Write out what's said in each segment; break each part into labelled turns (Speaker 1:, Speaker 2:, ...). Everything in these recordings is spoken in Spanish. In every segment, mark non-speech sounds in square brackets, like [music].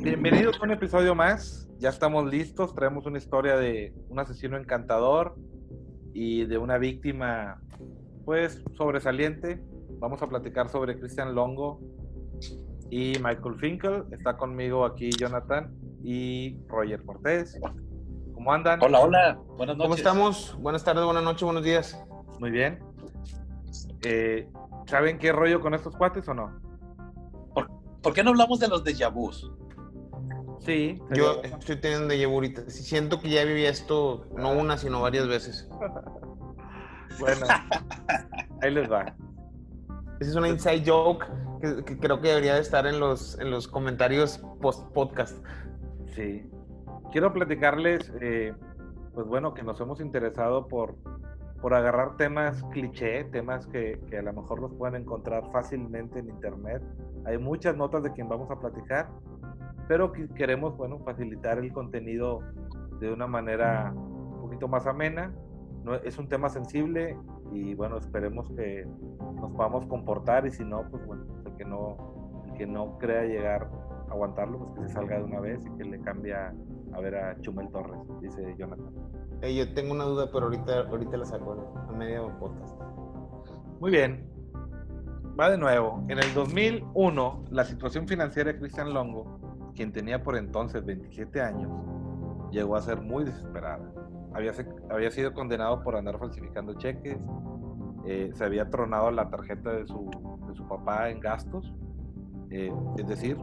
Speaker 1: Bienvenidos a un episodio más. Ya estamos listos. Traemos una historia de un asesino encantador y de una víctima, pues, sobresaliente. Vamos a platicar sobre Christian Longo y Michael Finkel. Está conmigo aquí Jonathan y Roger Cortés. ¿Cómo andan?
Speaker 2: Hola, hola. Buenas noches.
Speaker 3: ¿Cómo estamos? Buenas tardes, buenas noches, buenos días.
Speaker 1: Muy bien. Eh, ¿Saben qué rollo con estos cuates o no?
Speaker 2: ¿Por, por qué no hablamos de los de Yabús?
Speaker 1: Sí.
Speaker 3: Yo estoy teniendo de ahorita. Siento que ya viví esto no una, sino varias veces.
Speaker 1: bueno, [laughs] ahí les va.
Speaker 3: Esa es una inside joke que, que creo que debería de estar en los, en los comentarios post-podcast.
Speaker 1: Sí. Quiero platicarles, eh, pues bueno, que nos hemos interesado por, por agarrar temas cliché, temas que, que, a lo mejor los pueden encontrar fácilmente en internet. Hay muchas notas de quien vamos a platicar, pero que queremos, bueno, facilitar el contenido de una manera un poquito más amena. No, es un tema sensible y bueno, esperemos que nos podamos comportar y si no, pues bueno, el que no, el que no crea llegar a aguantarlo, pues que se salga de una vez y que le cambie a, ver a Chumel Torres, dice Jonathan.
Speaker 3: Eh, yo tengo una duda, pero ahorita, ahorita la saco a medio podcast.
Speaker 1: Muy bien. Va de nuevo. En el 2001, la situación financiera de Cristian Longo quien tenía por entonces 27 años, llegó a ser muy desesperada. Había, había sido condenado por andar falsificando cheques, eh, se había tronado la tarjeta de su, de su papá en gastos, eh, es decir,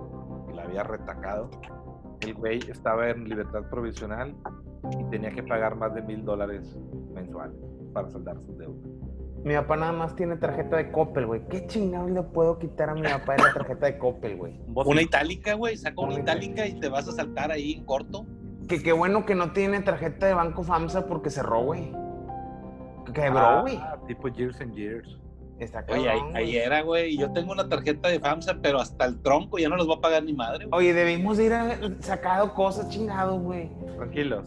Speaker 1: la había retacado. El güey estaba en libertad provisional y tenía que pagar más de mil dólares mensuales para saldar sus deudas.
Speaker 3: Mi papá nada más tiene tarjeta de Coppel, güey. ¿Qué chingados le puedo quitar a mi papá de la tarjeta de Coppel, güey?
Speaker 2: Una itálica, güey. Saca una itálica y te vas a saltar ahí en corto.
Speaker 3: Que qué bueno que no tiene tarjeta de Banco FAMSA porque cerró, güey. Quebró,
Speaker 1: Ah,
Speaker 3: güey.
Speaker 1: tipo Years and Years.
Speaker 3: Está
Speaker 2: Oye, ahí,
Speaker 3: cabrón,
Speaker 2: ahí
Speaker 3: güey.
Speaker 2: era, güey. Yo tengo una tarjeta de FAMSA, pero hasta el tronco ya no los va a pagar ni madre, güey.
Speaker 3: Oye, debimos de ir a sacado cosas chingados, güey.
Speaker 1: Tranquilos.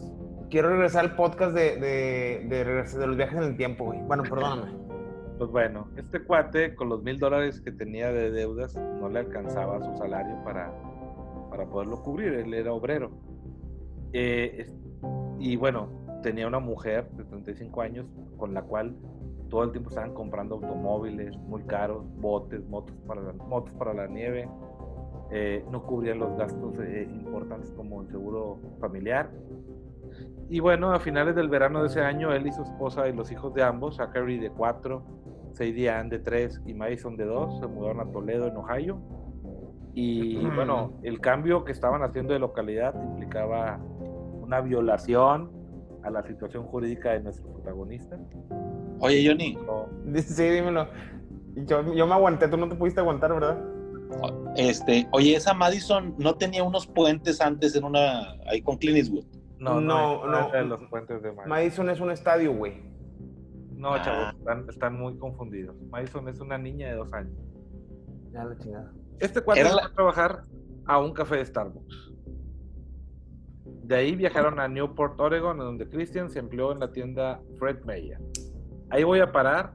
Speaker 3: Quiero regresar al podcast de, de, de, regresar- de los viajes en el tiempo, güey. Bueno, perdóname.
Speaker 1: Pues bueno, este cuate con los mil dólares que tenía de deudas no le alcanzaba su salario para, para poderlo cubrir, él era obrero. Eh, y bueno, tenía una mujer de 35 años con la cual todo el tiempo estaban comprando automóviles muy caros, botes, motos para la, motos para la nieve, eh, no cubría los gastos eh, importantes como el seguro familiar. Y bueno, a finales del verano de ese año, él y su esposa y los hijos de ambos, Zachary de 4, Sadie Ann de 3 y Madison de 2, se mudaron a Toledo, en Ohio. Y bueno, el cambio que estaban haciendo de localidad implicaba una violación a la situación jurídica de nuestro protagonista.
Speaker 2: Oye, Johnny,
Speaker 1: No,
Speaker 3: Sí, dímelo. Yo, yo me aguanté, tú no te pudiste aguantar, ¿verdad?
Speaker 2: este, oye, esa Madison no tenía unos puentes antes en una. ahí con Clint Eastwood.
Speaker 1: no,
Speaker 3: No,
Speaker 1: no,
Speaker 3: no.
Speaker 1: de los puentes de Madison.
Speaker 3: Madison es un estadio, güey.
Speaker 1: No,
Speaker 2: Ah.
Speaker 1: chavos, están, están muy confundidos. Madison es una niña de dos años.
Speaker 3: Ya la chingada.
Speaker 1: Este cuate
Speaker 2: Era
Speaker 1: fue
Speaker 2: la-
Speaker 1: a trabajar a un café de Starbucks. De ahí viajaron a Newport, Oregon, donde Christian se empleó en la tienda Fred Meyer. Ahí voy a parar.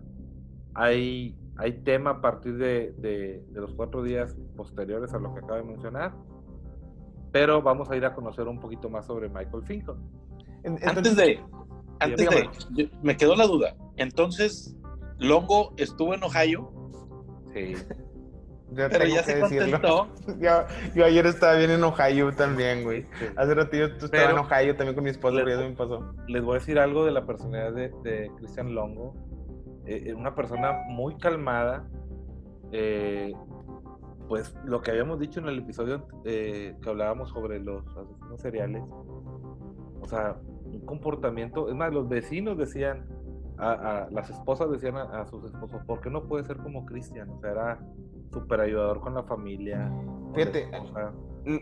Speaker 1: Hay, hay tema a partir de, de- de los cuatro días posteriores a lo que acabo de mencionar. Pero vamos a ir a conocer un poquito más sobre Michael Finkel.
Speaker 3: En-
Speaker 2: Antes de. Antes de.
Speaker 3: dígame.
Speaker 2: yo- me quedó la duda. Entonces, Longo estuvo en Ohio,
Speaker 1: Sí. [laughs]
Speaker 3: Ya
Speaker 2: pero ya
Speaker 3: que
Speaker 2: se
Speaker 3: decirlo.
Speaker 2: contentó. [laughs]
Speaker 3: Yo, yo ayer estaba bien en Ohio también, güey.
Speaker 1: sí.
Speaker 3: Hace
Speaker 1: Pero-
Speaker 3: estabas en Ohio también con mi esposa,
Speaker 1: Le-
Speaker 3: pero ya se me pasó.
Speaker 1: les voy a decir algo de la personalidad de, de Christian Longo. Eh, eh, una persona muy calmada. eh, pues lo que habíamos dicho en el episodio eh, que hablábamos sobre los asesinos seriales. O sea, un comportamiento. Es más, los vecinos decían, a, a- las esposas decían a, a sus esposos, ¿por qué no puede ser como Christian? O sea, era súper ayudador con la familia.
Speaker 3: Fíjate.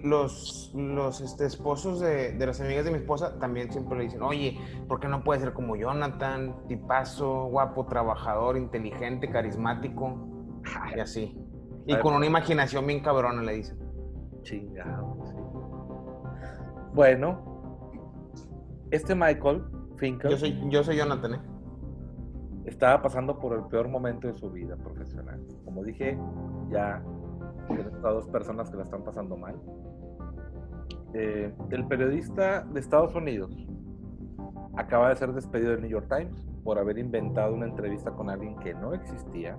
Speaker 3: Los, los este, esposos de, de las amigas de mi esposa también siempre le dicen, oye, ¿por qué no puede ser como Jonathan? Tipazo, guapo, trabajador, inteligente, carismático. Y así. Y con una imaginación bien cabrona, le dicen.
Speaker 1: Chingado, sí. Bueno, este Michael Finkel
Speaker 3: Yo soy, yo soy Jonathan, ¿eh?
Speaker 1: estaba pasando por el peor momento de su vida profesional. Como dije, ya a dos personas que la están pasando mal. Eh, el periodista de Estados Unidos acaba de ser despedido del New York Times por haber inventado una entrevista con alguien que no existía.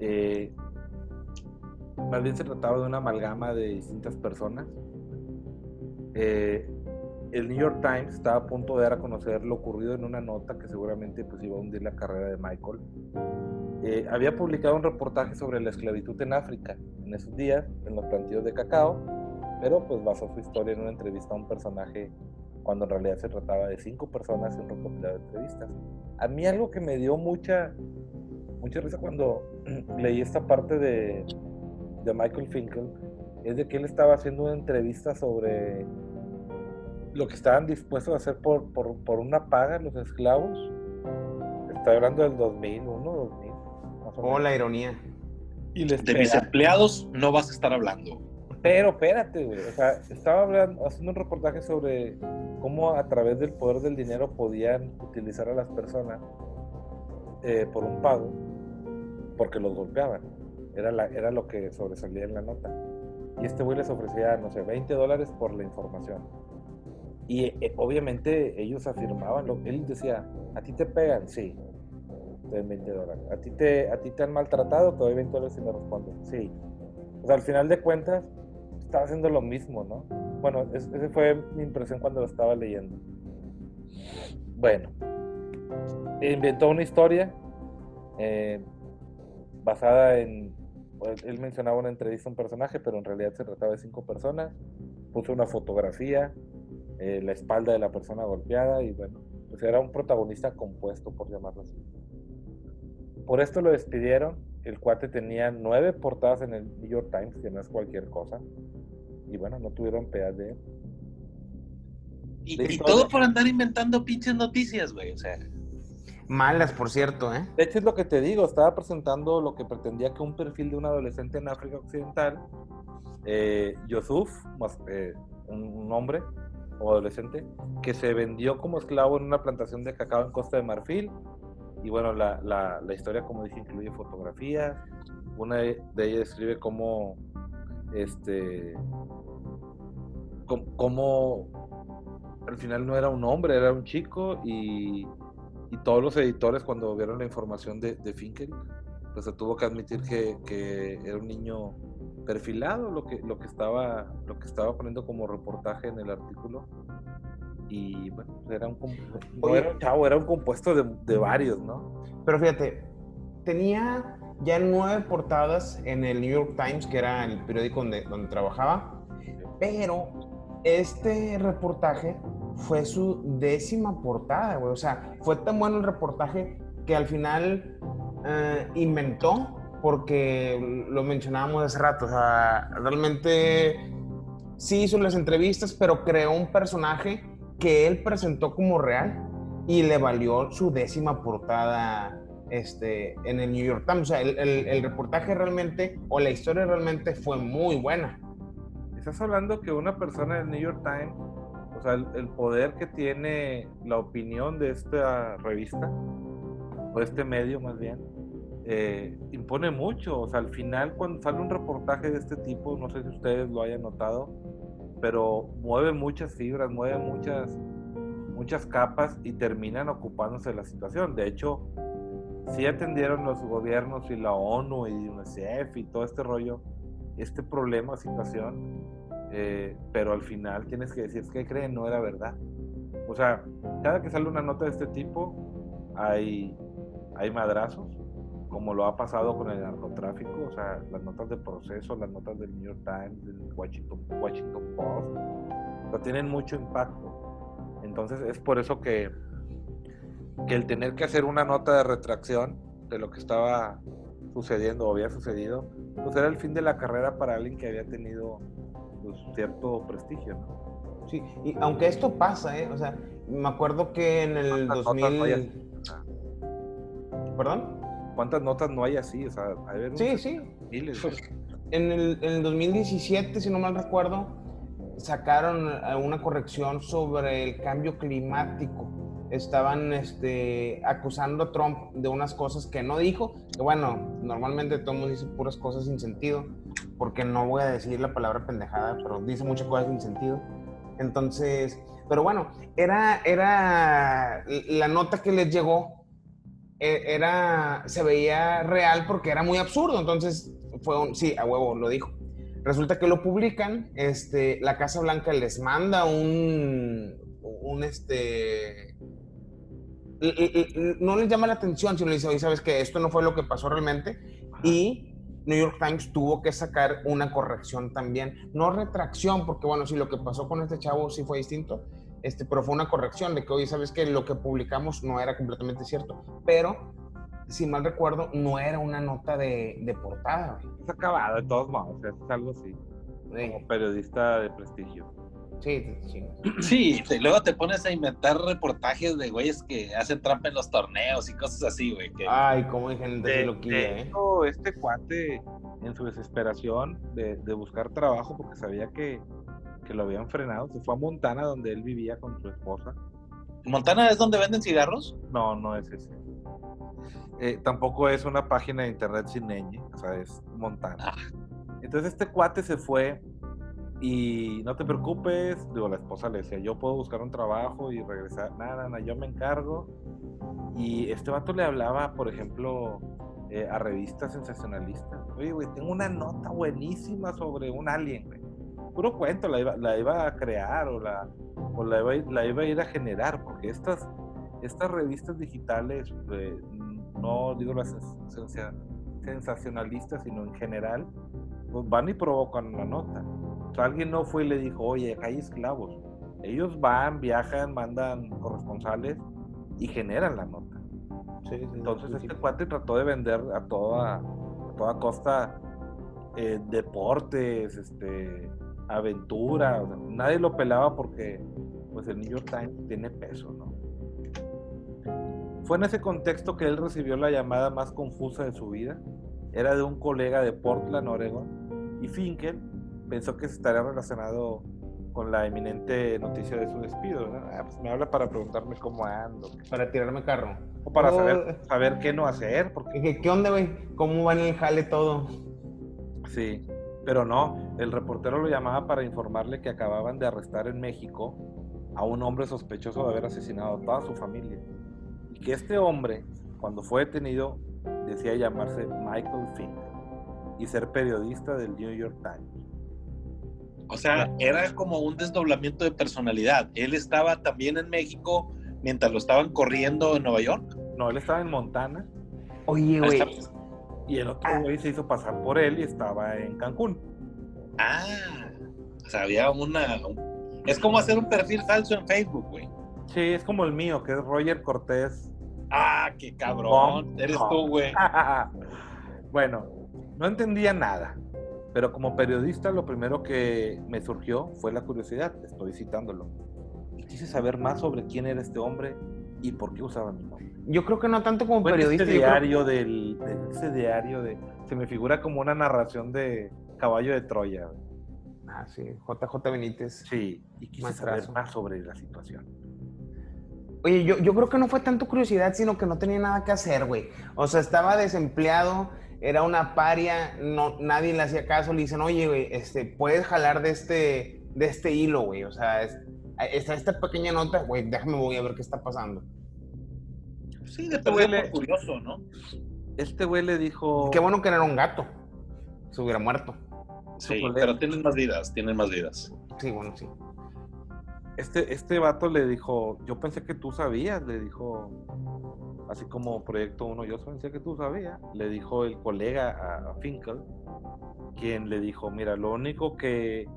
Speaker 1: Eh, más bien se trataba de una amalgama de distintas personas. Eh, el New York Times estaba a punto de dar a conocer lo ocurrido en una nota que seguramente pues, iba a hundir la carrera de Michael. Eh, había publicado un reportaje sobre la esclavitud en África en esos días, en los plantíos de cacao, pero pues basó su historia en una entrevista a un personaje cuando en realidad se trataba de cinco personas en un recopilado de entrevistas. A mí algo que me dio mucha, mucha risa cuando [clears throat] leí esta parte de, de Michael Finkel es de que él estaba haciendo una entrevista sobre lo que estaban dispuestos a hacer por, por, por una paga los esclavos. Está hablando del 2001, 2000. Más o
Speaker 3: Oh, la ironía.
Speaker 1: Y les
Speaker 2: De mis empleados no vas a estar hablando.
Speaker 1: Pero espérate, güey. O sea, estaba hablando, haciendo un reportaje sobre cómo a través del poder del dinero podían utilizar a las personas eh, por un pago, porque los golpeaban. Era, la, era lo que sobresalía en la nota. Y este güey les ofrecía, no sé, 20 dólares por la información. Y eh, obviamente ellos afirmaban, lo, él decía, ¿a ti te pegan? Sí. Te doy 20 dólares. ¿A ti te, a ti te han maltratado? Te doy 20 dólares y me respondes. Sí. O sea, al final de cuentas, estaba haciendo lo mismo, ¿no? Bueno, es- esa fue mi impresión cuando lo estaba leyendo. Bueno, inventó una historia eh, basada en. pues, él mencionaba una entrevista a un personaje, pero en realidad se trataba de cinco personas. Puso una fotografía, eh, la espalda de la persona golpeada, y bueno, pues era un protagonista compuesto, por llamarlo así. Por esto lo despidieron. El cuate tenía nueve portadas en el New York Times, que no es cualquier cosa. Y bueno, no tuvieron piedad de él.
Speaker 2: Y, y todo por andar inventando pinches noticias, güey. O sea,
Speaker 3: Malas, por cierto, ¿eh?
Speaker 1: De hecho, es lo que te digo, estaba presentando lo que pretendía que un perfil de un adolescente en África Occidental, eh, Yusuf, más, eh, un, un hombre o adolescente, que se vendió como esclavo en una plantación de cacao en Costa de Marfil. Y bueno, la, la, historia, como dije, incluye fotografías. Una de ellas describe cómo, este, cómo al final no era un hombre, era un chico y y todos los editores cuando vieron la información de, de Finkel, pues se tuvo que admitir que, que era un niño perfilado lo que, lo que estaba lo que estaba poniendo como reportaje en el artículo y bueno pues era un no
Speaker 3: Oye.
Speaker 1: era un chavo era un compuesto de, de varios no
Speaker 3: Pero fíjate, tenía ya nueve portadas en el New York Times, que era el periódico donde, donde trabajaba, pero este reportaje fue su décima portada, güey. O sea, fue tan bueno el reportaje que al final eh, inventó, porque lo mencionábamos hace rato, o sea, realmente sí hizo las entrevistas, pero creó un personaje que él presentó como real y le valió su décima portada este, en el New York Times. O sea, el, el- el reportaje realmente, o la historia realmente fue muy buena.
Speaker 1: estás hablando que una persona del New York Times o sea el, el poder que tiene la opinión de esta revista de este medio más bien eh, impone mucho o sea al final cuando sale un reportaje de este tipo no sé si ustedes lo hayan notado pero mueve muchas fibras mueve muchas muchas capas y terminan ocupándose de la situación de hecho sí atendieron los gobiernos y la ONU y UNICEF y todo este rollo este problema, situación, eh, pero al final tienes que decir que creen no era verdad. O sea, cada que sale una nota de este tipo, hay, hay madrazos, como lo ha pasado con el narcotráfico, o sea, las notas de proceso, las notas del New York Times, del Washington, Washington Post, o sea, tienen mucho impacto. Entonces es por eso que, que el tener que hacer una nota de retracción de lo que estaba sucediendo o había sucedido, pues era el fin de la carrera para alguien que había tenido pues, cierto prestigio, ¿no?
Speaker 3: Sí, y aunque esto pasa, ¿eh? O sea, me acuerdo que en el
Speaker 1: ¿Cuántas notas no hay
Speaker 3: 2000... ¿Perdón?
Speaker 1: ¿Cuántas notas no hay así? O sea, hay
Speaker 3: Sí, sí.
Speaker 1: miles.
Speaker 3: Pues, en, el, en el 2017, si no mal recuerdo, sacaron eh, una corrección sobre el cambio climático. Estaban este, acusando a Trump de unas cosas que no dijo, que bueno, normalmente todo el mundo dice puras cosas sin sentido, porque no voy a decir la palabra pendejada, pero dice muchas cosas sin sentido. Entonces, pero bueno, era, era la nota que les llegó, era, se veía real porque era muy absurdo. Entonces, fue un, sí, a huevo, lo dijo. Resulta que lo publican, este, la Casa Blanca les manda un, un este, no les llama la atención, sino les dice, oye, ¿sabes que Esto no fue lo que pasó realmente. Y New York Times tuvo que sacar una corrección también. No retracción, porque bueno, si lo que pasó con este chavo sí fue distinto, este, pero fue una corrección de que, oye, ¿sabes que Lo que publicamos no era completamente cierto. Pero, si mal recuerdo, no era una nota de, de portada.
Speaker 1: Es acabado de todos modos, es algo así. Como periodista de prestigio.
Speaker 3: Sí, sí.
Speaker 2: Sí, y luego te pones a inventar reportajes de güeyes que hacen trampa en los torneos y cosas así, güey.
Speaker 3: Ay, cómo hay gente
Speaker 1: de, ¿eh? Este cuate, en su desesperación de, buscar trabajo, porque sabía que, lo habían frenado, se fue a Montana, donde él vivía con su esposa.
Speaker 2: ¿Montana es donde venden cigarros?
Speaker 1: No, no es ese. Eh, tampoco es una página de internet sin ñ, o sea, es Montana. Ah. Entonces este cuate se fue y no te preocupes, digo, la esposa le decía, yo puedo buscar un trabajo y regresar, nada, nada, yo me encargo. Y este vato le hablaba, por ejemplo, eh, a revistas sensacionalistas. Oye, güey, tengo una nota buenísima sobre un alien, güey. Puro cuento, la iba, la iba a crear o, la, o la, iba, la iba a ir a generar, porque estas, estas revistas digitales, eh, no digo las sensacionalistas, sino en general, pues van y provocan una nota alguien no fue y le dijo, oye, hay esclavos. Ellos van, viajan, mandan corresponsales y generan la nota. Entonces este cuate trató de vender a toda, toda costa eh, deportes, este, aventura. nadie lo pelaba porque pues el New York Times tiene peso, ¿no? Fue en ese contexto que él recibió la llamada más confusa de su vida. Era de un colega de Portland, Oregon, y Finkel pensó que estaría relacionado con la eminente noticia de su despido. Ah, pues me habla para preguntarme cómo ando.
Speaker 3: Para tirarme carro.
Speaker 1: O para saber, saber qué no hacer. Porque...
Speaker 3: ¿Qué, onda, güey? ¿Cómo va en el jale todo?
Speaker 1: Sí, pero no. El reportero lo llamaba para informarle que acababan de arrestar en México a un hombre sospechoso de haber asesinado a toda su familia. Y que este hombre, cuando fue detenido, decía llamarse Michael Fink y ser periodista del New York Times.
Speaker 2: O sea, era como un desdoblamiento de personalidad. Él estaba también en México mientras lo estaban corriendo en Nueva York.
Speaker 1: No, él estaba en Montana.
Speaker 3: Oye, güey.
Speaker 1: Y el otro güey se hizo pasar por él y estaba en Cancún.
Speaker 2: Ah, o sea, había una. Es como hacer un perfil falso en Facebook, güey.
Speaker 1: Sí, es como el mío, que es Roger Cortés.
Speaker 2: Ah, qué cabrón. Eres tú, güey. [laughs]
Speaker 1: bueno, no entendía nada. Pero como periodista lo primero que me surgió fue la curiosidad, estoy citándolo. Y quise saber más sobre quién era este hombre y por qué usaba mi nombre.
Speaker 3: Yo creo que no tanto como periodista.
Speaker 1: Ese diario del, ese diario de, se me figura como una narración de Caballo de Troya.
Speaker 3: Ah, sí, JJ Benítez.
Speaker 1: Sí, y quise saber más sobre la situación.
Speaker 3: Oye, yo, yo creo que no fue tanto curiosidad, sino que no tenía nada que hacer, güey. O sea, estaba desempleado, era una paria, no, nadie le hacía caso, le dicen, oye, güey, este, puedes jalar de este, de este hilo, güey, o sea, está esta pequeña nota, güey, déjame voy a ver qué está pasando.
Speaker 2: Sí, de este curioso, ¿no?
Speaker 1: Este güey le dijo...
Speaker 3: Qué bueno que no era un gato, se hubiera muerto.
Speaker 2: Sí, pero tienen más vidas, tienen más vidas.
Speaker 3: Sí, bueno, sí
Speaker 1: este, este vato le dijo, yo pensé que tú sabías, le dijo, así como Proyecto 1, yo pensé que tú sabías, le dijo el colega a, Finkel, quien le dijo, mira, lo único que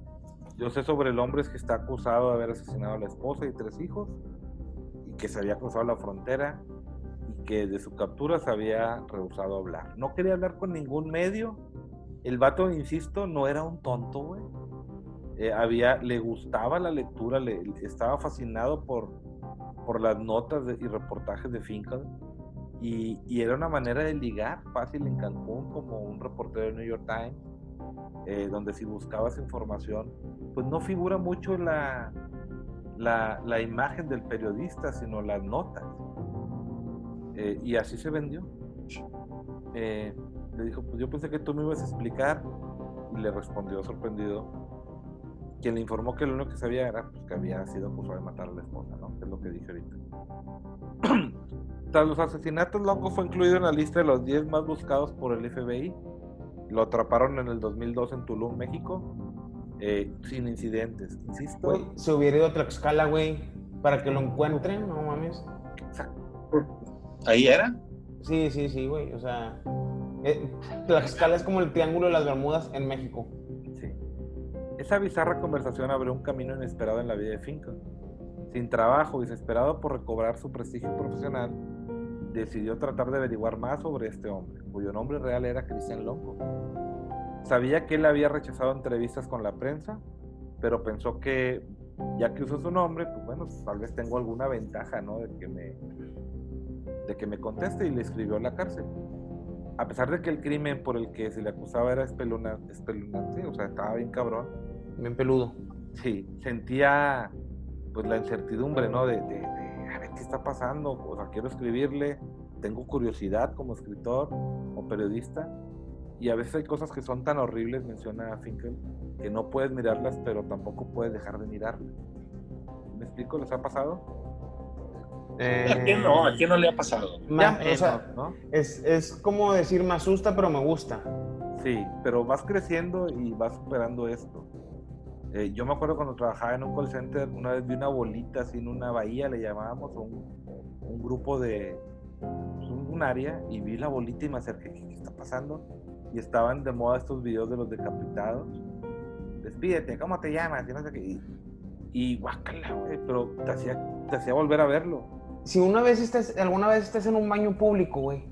Speaker 1: yo sé sobre el hombre es que está acusado de haber asesinado a la esposa y tres hijos, y que se había cruzado la frontera, y que de su captura se había rehusado a hablar. No quería hablar con ningún medio. El vato, insisto, no era un tonto, güey eh, había, le gustaba la lectura, le, estaba fascinado por, por las notas y reportajes de Finkel y, y, era una manera de ligar fácil en Cancún como un reportero de New York Times, eh, donde si buscabas información, pues no figura mucho la, la, la imagen del periodista, sino las notas. Eh, y así se vendió. le dijo, pues yo pensé que tú me ibas a explicar y le respondió sorprendido, quien le informó que lo único que sabía era pues, que había sido acusado de matar a la esposa, ¿no? Que es lo que dije ahorita. [clears throat] Tras los asesinatos, Longo fue incluido en la lista de los 10 más buscados por el FBI. Lo atraparon en el 2002 en Tulum, México, eh, sin incidentes. Insisto.
Speaker 3: Güey, se hubiera ido a Tlaxcala, güey, para que lo encuentren, no mames.
Speaker 2: ¿Ahí era?
Speaker 3: Sí, sí, sí, güey. O sea, eh, Tlaxcala es como el triángulo de las Bermudas en México.
Speaker 1: Sí. Esa bizarra conversación abrió un camino inesperado en la vida de Finkel. Sin trabajo y desesperado por recobrar su prestigio profesional, decidió tratar de averiguar más sobre este hombre, cuyo nombre real era Christian Longo. Sabía que él había rechazado entrevistas con la prensa, pero pensó que ya que usó su nombre, pues bueno, tal vez tengo alguna ventaja, ¿no? De que me, de que me conteste y le escribió a la cárcel. A pesar de que el crimen por el que se le acusaba era espeluna- espeluznante, o sea, estaba bien cabrón,
Speaker 3: Bien peludo.
Speaker 1: sí, sentía pues la incertidumbre, ¿no? De, de- de, a ver qué está pasando, o sea, quiero escribirle, tengo curiosidad como escritor o periodista, y a veces hay cosas que son tan horribles, menciona Finkel, que no puedes mirarlas, pero tampoco puedes dejar de mirarlas. ¿Me explico? ¿Les ha pasado?
Speaker 2: ¿A quién no? ¿A quién no le ha pasado?
Speaker 3: Ma-
Speaker 1: Ya
Speaker 3: o sea, es, es como decir, me asusta, pero me gusta.
Speaker 1: Sí, pero vas creciendo y vas superando esto. Eh, yo me acuerdo cuando trabajaba en un call center, una vez vi una bolita así en una bahía, le llamábamos, o un, un grupo de pues, un, un área, y vi la bolita y me acerqué, ¿qué, qué está pasando? Y estaban de moda estos videos de los decapitados. Despídete, ¿cómo te llamas? Y no sé qué. Y, y guácala, güey, pero te hacía, te hacía volver a verlo.
Speaker 3: Si una vez estás, alguna vez estás en un baño público, güey,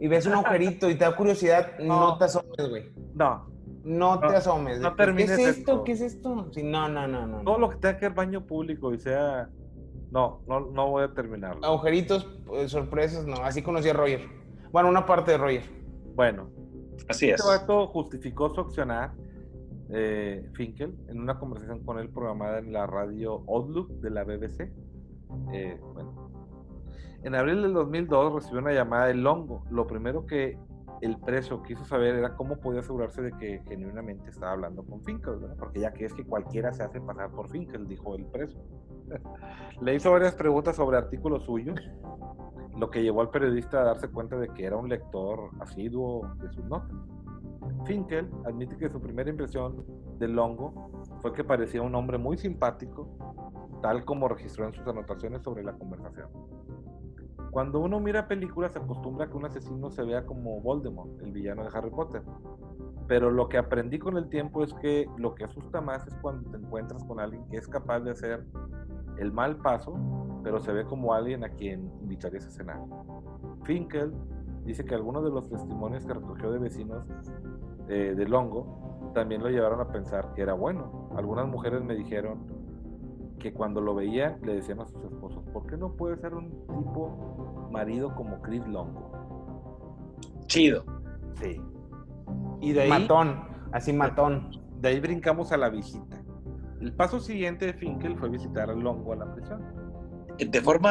Speaker 3: y ves un [laughs] agujerito y te da curiosidad, no,
Speaker 1: No.
Speaker 3: te asomes, güey.
Speaker 1: No,
Speaker 3: No, te
Speaker 1: No,
Speaker 3: asomes.
Speaker 1: no termines
Speaker 3: ¿Qué es esto?
Speaker 1: esto.
Speaker 3: ¿Qué es esto? Sí, no, no, no, no.
Speaker 1: todo lo que tenga que ver baño público y sea... No, no, no voy a terminarlo.
Speaker 3: Agujeritos, pues, sorpresas, no. Así conocí a Roger. Bueno, una parte de Roger.
Speaker 1: Bueno,
Speaker 2: Así es.
Speaker 1: Este justificó su accionar, eh, Finkel, en una conversación con él programada en la radio Outlook de la BBC. Eh, bueno. En abril del 2002 recibió una llamada de Longo. Lo primero que el preso quiso saber era cómo podía asegurarse de que genuinamente estaba hablando con Finkel, ¿verdad? porque ya que es que cualquiera se hace pasar por Finkel, dijo el preso. [laughs] Le hizo varias preguntas sobre artículos suyos, lo que llevó al periodista a darse cuenta de que era un lector asiduo de sus notas. Finkel admite que su primera impresión de Longo fue que parecía un hombre muy simpático, tal como registró en sus anotaciones sobre la conversación. Cuando uno mira películas se acostumbra a que un asesino se vea como Voldemort, el villano de Harry Potter. Pero lo que aprendí con el tiempo es que lo que asusta más es cuando te encuentras con alguien que es capaz de hacer el mal paso, pero se ve como alguien a quien invitarías a cenar. Finkel dice que algunos de los testimonios que recogió de vecinos eh, de Longo también lo llevaron a pensar que era bueno. Algunas mujeres me dijeron que cuando lo veían le decían a sus esposos, ¿por qué no puede ser un tipo marido como Chris Longo?
Speaker 2: Chido.
Speaker 1: Sí. Y de ahí,
Speaker 3: Matón, así matón.
Speaker 1: de ahí brincamos a la visita. El paso siguiente de Finkel fue visitar a Longo a la prisión.
Speaker 2: ¿De forma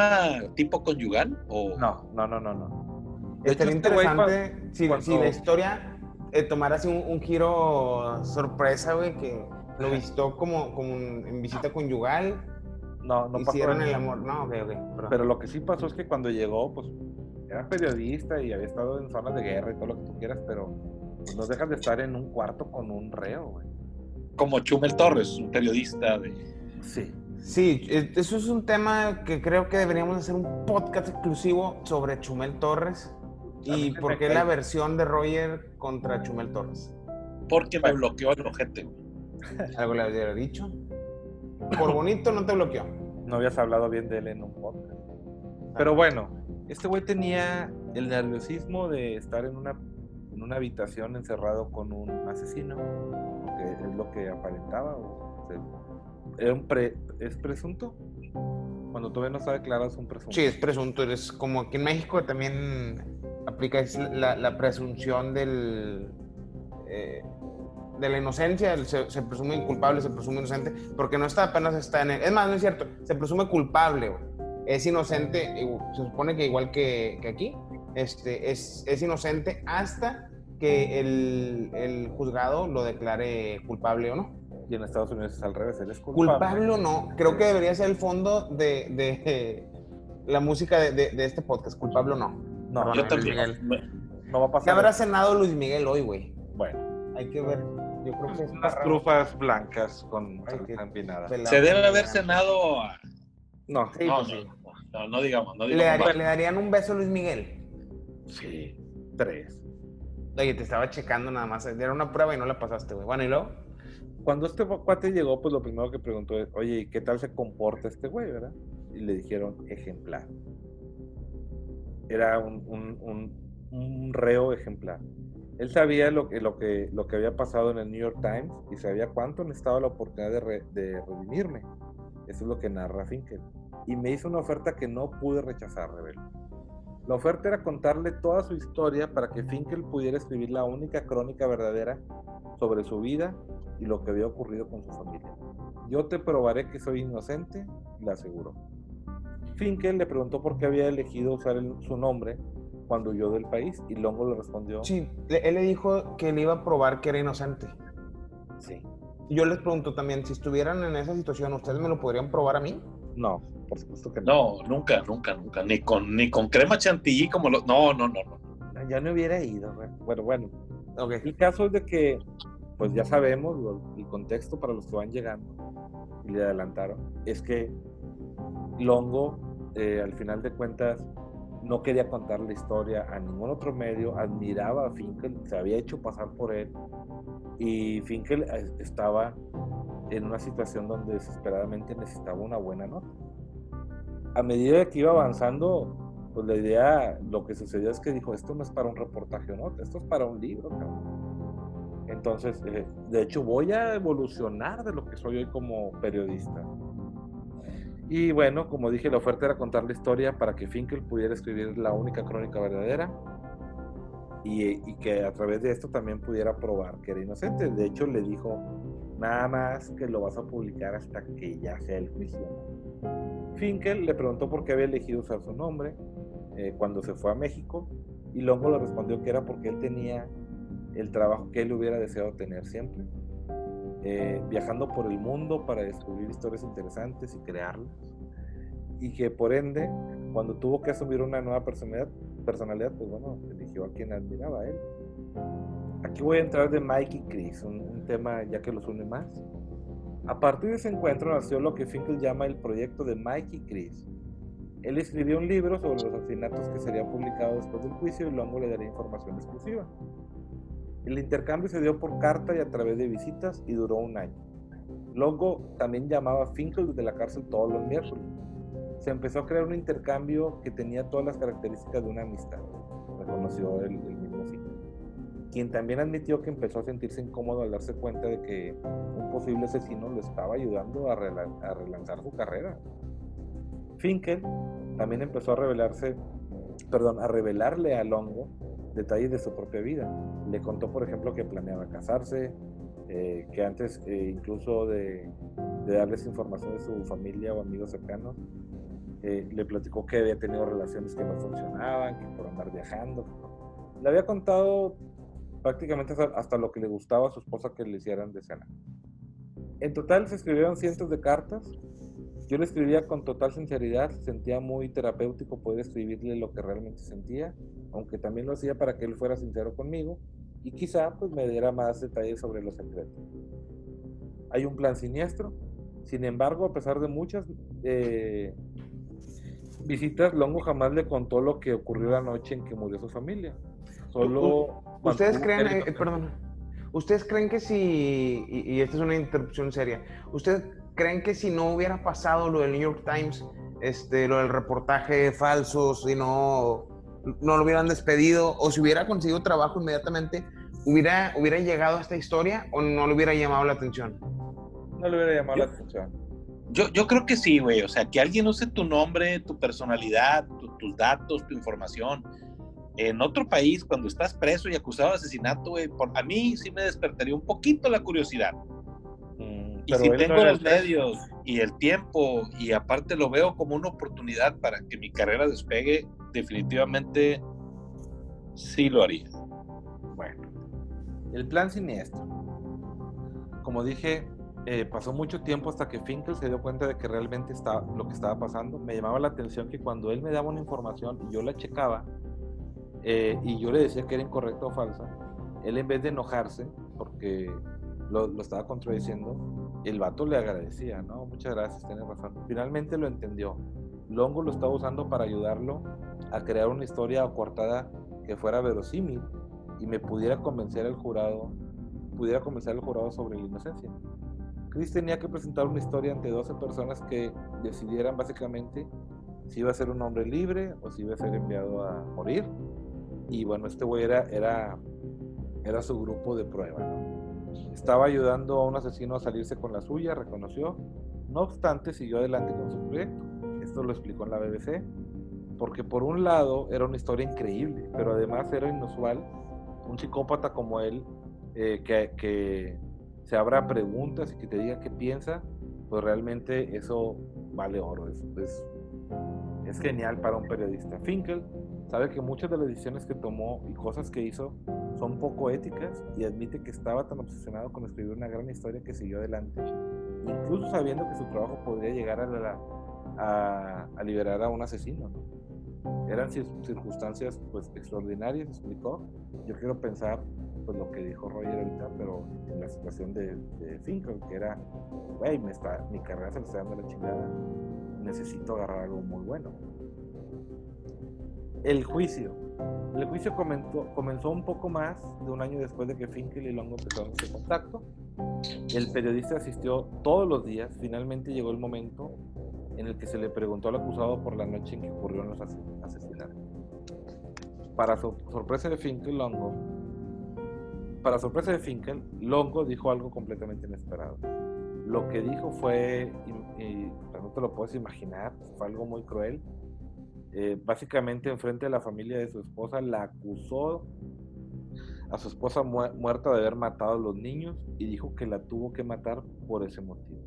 Speaker 2: tipo conyugal? O...
Speaker 1: No, no, no, no, no. De hecho,
Speaker 3: Estaría
Speaker 1: este güey
Speaker 3: interesante si,
Speaker 1: cuando-
Speaker 3: si la historia eh, tomara así un, un giro sorpresa, güey, que lo visitó como, como en visita conyugal,
Speaker 1: No, no pasó
Speaker 3: hicieron
Speaker 1: eso.
Speaker 3: el amor. No, ok, ok. perdón.
Speaker 1: Pero lo que sí pasó es que cuando llegó, pues era periodista y había estado en zonas de guerra y todo lo que tú quieras, pero pues, no dejas de estar en un cuarto con un reo, güey.
Speaker 2: Como Chumel Torres, un periodista de...
Speaker 1: Sí.
Speaker 3: Sí, eh, eso es un tema que creo que deberíamos hacer un podcast exclusivo sobre Chumel Torres y por qué la versión de Roger contra Chumel Torres.
Speaker 2: Porque me bloqueó el ojete. güey.
Speaker 3: ¿Algo le había dicho? Por bonito no te bloqueó.
Speaker 1: No habías hablado bien de él en un podcast. Pero bueno, este güey tenía el nerviosismo de estar en una, en una habitación encerrado con un asesino, que es lo que aparentaba. o sea, era un pre- ¿Es presunto? Cuando todavía no está declarado es un presunto.
Speaker 3: Sí, es presunto. Es como aquí en México también aplica la, la presunción del, eh, de la inocencia. Se, se presume inculpable, se presume inocente, porque no está apenas está en el... Es más, no es cierto. Se presume culpable. Es inocente, se supone que igual que, que aquí, este, es, es inocente hasta que el, el juzgado lo declare culpable o no.
Speaker 1: Y en Estados Unidos es al revés, él es culpable.
Speaker 3: Culpable o no, creo que debería ser el fondo de, de la música de, de, de este podcast, culpable o no.
Speaker 1: No,
Speaker 2: Yo
Speaker 3: Luis
Speaker 2: también.
Speaker 3: Miguel.
Speaker 1: no va a
Speaker 3: ¿Qué
Speaker 1: pasar.
Speaker 3: habrá cenado Luis Miguel hoy, güey?
Speaker 1: Bueno,
Speaker 3: Hay que ver. Yo creo que es
Speaker 1: unas
Speaker 3: para-
Speaker 1: trufas blancas con empinada.
Speaker 2: Se debe haber cenado. a-
Speaker 1: No,
Speaker 3: Sí,
Speaker 2: no,
Speaker 3: pues
Speaker 2: no,
Speaker 3: sí.
Speaker 2: no, no digamos, no
Speaker 3: ¿Le,
Speaker 2: digamos.
Speaker 3: daría- le darían un beso a Luis Miguel?
Speaker 1: sí, tres.
Speaker 3: Oye, te estaba checando nada más. Era una prueba y no la pasaste, güey. Bueno, ¿y luego?
Speaker 1: Cuando este cuate llegó, pues lo primero que preguntó es, oye, ¿y qué tal se comporta este güey, verdad? Y le dijeron, ejemplar. Era un, un- un- un reo ejemplar. Él sabía lo que, lo, que, lo que había pasado en el New York Times y sabía cuánto necesitaba la oportunidad de, re- redimirme. Eso es lo que narra Finkel. Y me hizo una oferta que no pude rechazar, Rebel. La oferta era contarle toda su historia para que Finkel pudiera escribir la única crónica verdadera sobre su vida y lo que había ocurrido con su familia. Yo te probaré que soy inocente, le aseguró. Finkel le preguntó por qué había elegido usar su nombre cuando huyó del país y Longo le respondió,
Speaker 3: Sí, él le dijo que le iba a probar que era inocente.
Speaker 1: sí.
Speaker 3: Yo les pregunto también, si estuvieran en esa situación, ¿ustedes me lo podrían probar a mí?
Speaker 1: No, por supuesto que no.
Speaker 2: No, nunca, nunca, nunca. Ni con, ni con crema chantilly como lo. No, no, no, no.
Speaker 1: Ya no hubiera ido. Bueno, bueno.
Speaker 3: Ok.
Speaker 1: El caso es de que, pues ya sabemos lo- el contexto para los que van llegando y le adelantaron, es que Longo, eh, al final de cuentas, no quería contar la historia a ningún otro medio, admiraba a Finkel, se había hecho pasar por él y Finkel eh, estaba en una situación donde desesperadamente necesitaba una buena nota. A medida que iba avanzando, pues la idea, lo que sucedió es que dijo, esto no es para un reportaje nota, esto es para un libro, cabrón. Entonces, eh, de hecho, voy a evolucionar de lo que soy hoy como periodista. Y bueno, como dije, la oferta era contar la historia para que Finkel pudiera escribir la única crónica verdadera y, que a través de esto también pudiera probar que era inocente. De hecho, le dijo, nada más que lo vas a publicar hasta que ya sea el juicio. Finkel le preguntó por qué había elegido usar su nombre eh, cuando se fue a México y Longo le respondió que era porque él tenía el trabajo que él hubiera deseado tener siempre, eh, viajando por el mundo para descubrir historias interesantes y crearlas, y que por ende, cuando tuvo que asumir una nueva personalidad, personalidad pues bueno, eligió a quien admiraba él. Aquí voy a entrar de Mike y Chris, un, tema ya que los une más. A partir de ese encuentro nació lo que Finkel llama el proyecto de Mike y Chris. Él escribió un libro sobre los asesinatos que sería publicado después del juicio y Longo le daría información exclusiva. El intercambio se dio por carta y a través de visitas y duró un año. Longo también llamaba a Finkel desde la cárcel todos los miércoles. Se empezó a crear un intercambio que tenía todas las características de una amistad, reconoció el, mismo Finkel quien también admitió que empezó a sentirse incómodo al darse cuenta de que un posible asesino lo estaba ayudando a, a relanzar su carrera. Finkel también empezó a revelarse, perdón, a revelarle a Longo detalles de su propia vida. Le contó, por ejemplo, que planeaba casarse, eh, que antes eh, incluso de, darles información de su familia o amigos cercanos, eh, le platicó que había tenido relaciones que no funcionaban, que por andar viajando. Le había contado prácticamente hasta, hasta lo que le gustaba a su esposa que le hicieran de cena. En total se escribieron cientos de cartas. Yo le escribía con total sinceridad, sentía muy terapéutico poder escribirle lo que realmente sentía, aunque también lo hacía para que él fuera sincero conmigo y quizá pues me diera más detalles sobre los secretos. Hay un plan siniestro, sin embargo, a pesar de muchas eh, visitas, Longo jamás le contó lo que ocurrió la noche en que murió su familia. Solo
Speaker 3: ¿Ustedes creen, eh, perdón, ¿ustedes creen que si, y, y esta es una interrupción seria, ¿ustedes creen que si no hubiera pasado lo del New York Times, este, lo del reportaje falso, si no, no lo hubieran despedido, o si hubiera conseguido trabajo inmediatamente, hubiera, hubiera llegado a esta historia o no le hubiera llamado la atención?
Speaker 1: No le hubiera llamado la atención.
Speaker 2: Yo, yo creo que sí, güey. O sea, que alguien use tu nombre, tu personalidad, tu- tus datos, tu información. En otro país, cuando estás preso y acusado de asesinato, güey, por, a mí sí me despertaría un poquito la curiosidad.
Speaker 1: Mm,
Speaker 2: Y
Speaker 1: pero
Speaker 2: si
Speaker 1: no
Speaker 2: tengo
Speaker 1: era
Speaker 2: los medios y el tiempo, y aparte lo veo como una oportunidad para que mi carrera despegue, definitivamente sí lo haría.
Speaker 1: El plan siniestro. Como dije, eh, pasó mucho tiempo hasta que Finkel se dio cuenta de que realmente estaba, lo que estaba pasando. Me llamaba la atención que cuando él me daba una información y yo la checaba eh, y yo le decía que era incorrecta o falsa, él en vez de enojarse porque lo, lo, estaba contradiciendo, el vato le agradecía, ¿no? Muchas gracias, tienes razón. Finalmente lo entendió. Longo lo estaba usando para ayudarlo a crear una historia acortada que fuera verosímil y me pudiera convencer al jurado, pudiera convencer al jurado sobre la inocencia. Chris tenía que presentar una historia ante 12 personas que decidieran básicamente si iba a ser un hombre libre o si iba a ser enviado a morir. Y bueno, este güey era, era, era su grupo de prueba. Estaba ayudando a un asesino a salirse con la suya, reconoció. No obstante, siguió adelante con su proyecto. Esto lo explicó en la BBC. Porque por un lado era una historia increíble, pero además era inusual un psicópata como él eh, que, se abra preguntas y que te diga qué piensa, pues realmente eso vale oro. Es, genial para un periodista. Finkel sabe que muchas de las decisiones que tomó y cosas que hizo son poco éticas y admite que estaba tan obsesionado con escribir una gran historia que siguió adelante, incluso sabiendo que su trabajo podría llegar a, a, a liberar a un asesino. Eran circunstancias pues extraordinarias, explicó. Yo quiero pensar pues lo que dijo Roger ahorita, pero en la situación de, de Finkel, que era, güey, mi carrera se me está dando la chingada, necesito agarrar algo muy bueno. El juicio. El juicio comenzó, comenzó un poco más de un año después de que Finkel y Longo empezaron ese contacto. El periodista asistió todos los días. Finalmente llegó el momento en el que se le preguntó al acusado por la noche en que ocurrieron los asesinatos. Para sorpresa de Finkel, Longo para sorpresa de Finkel, Longo dijo algo completamente inesperado. Lo que dijo fue, y, no te lo puedes imaginar, fue algo muy cruel. Eh, básicamente, enfrente de la familia de su esposa, la acusó a su esposa muerta de haber matado a los niños y dijo que la tuvo que matar por ese motivo.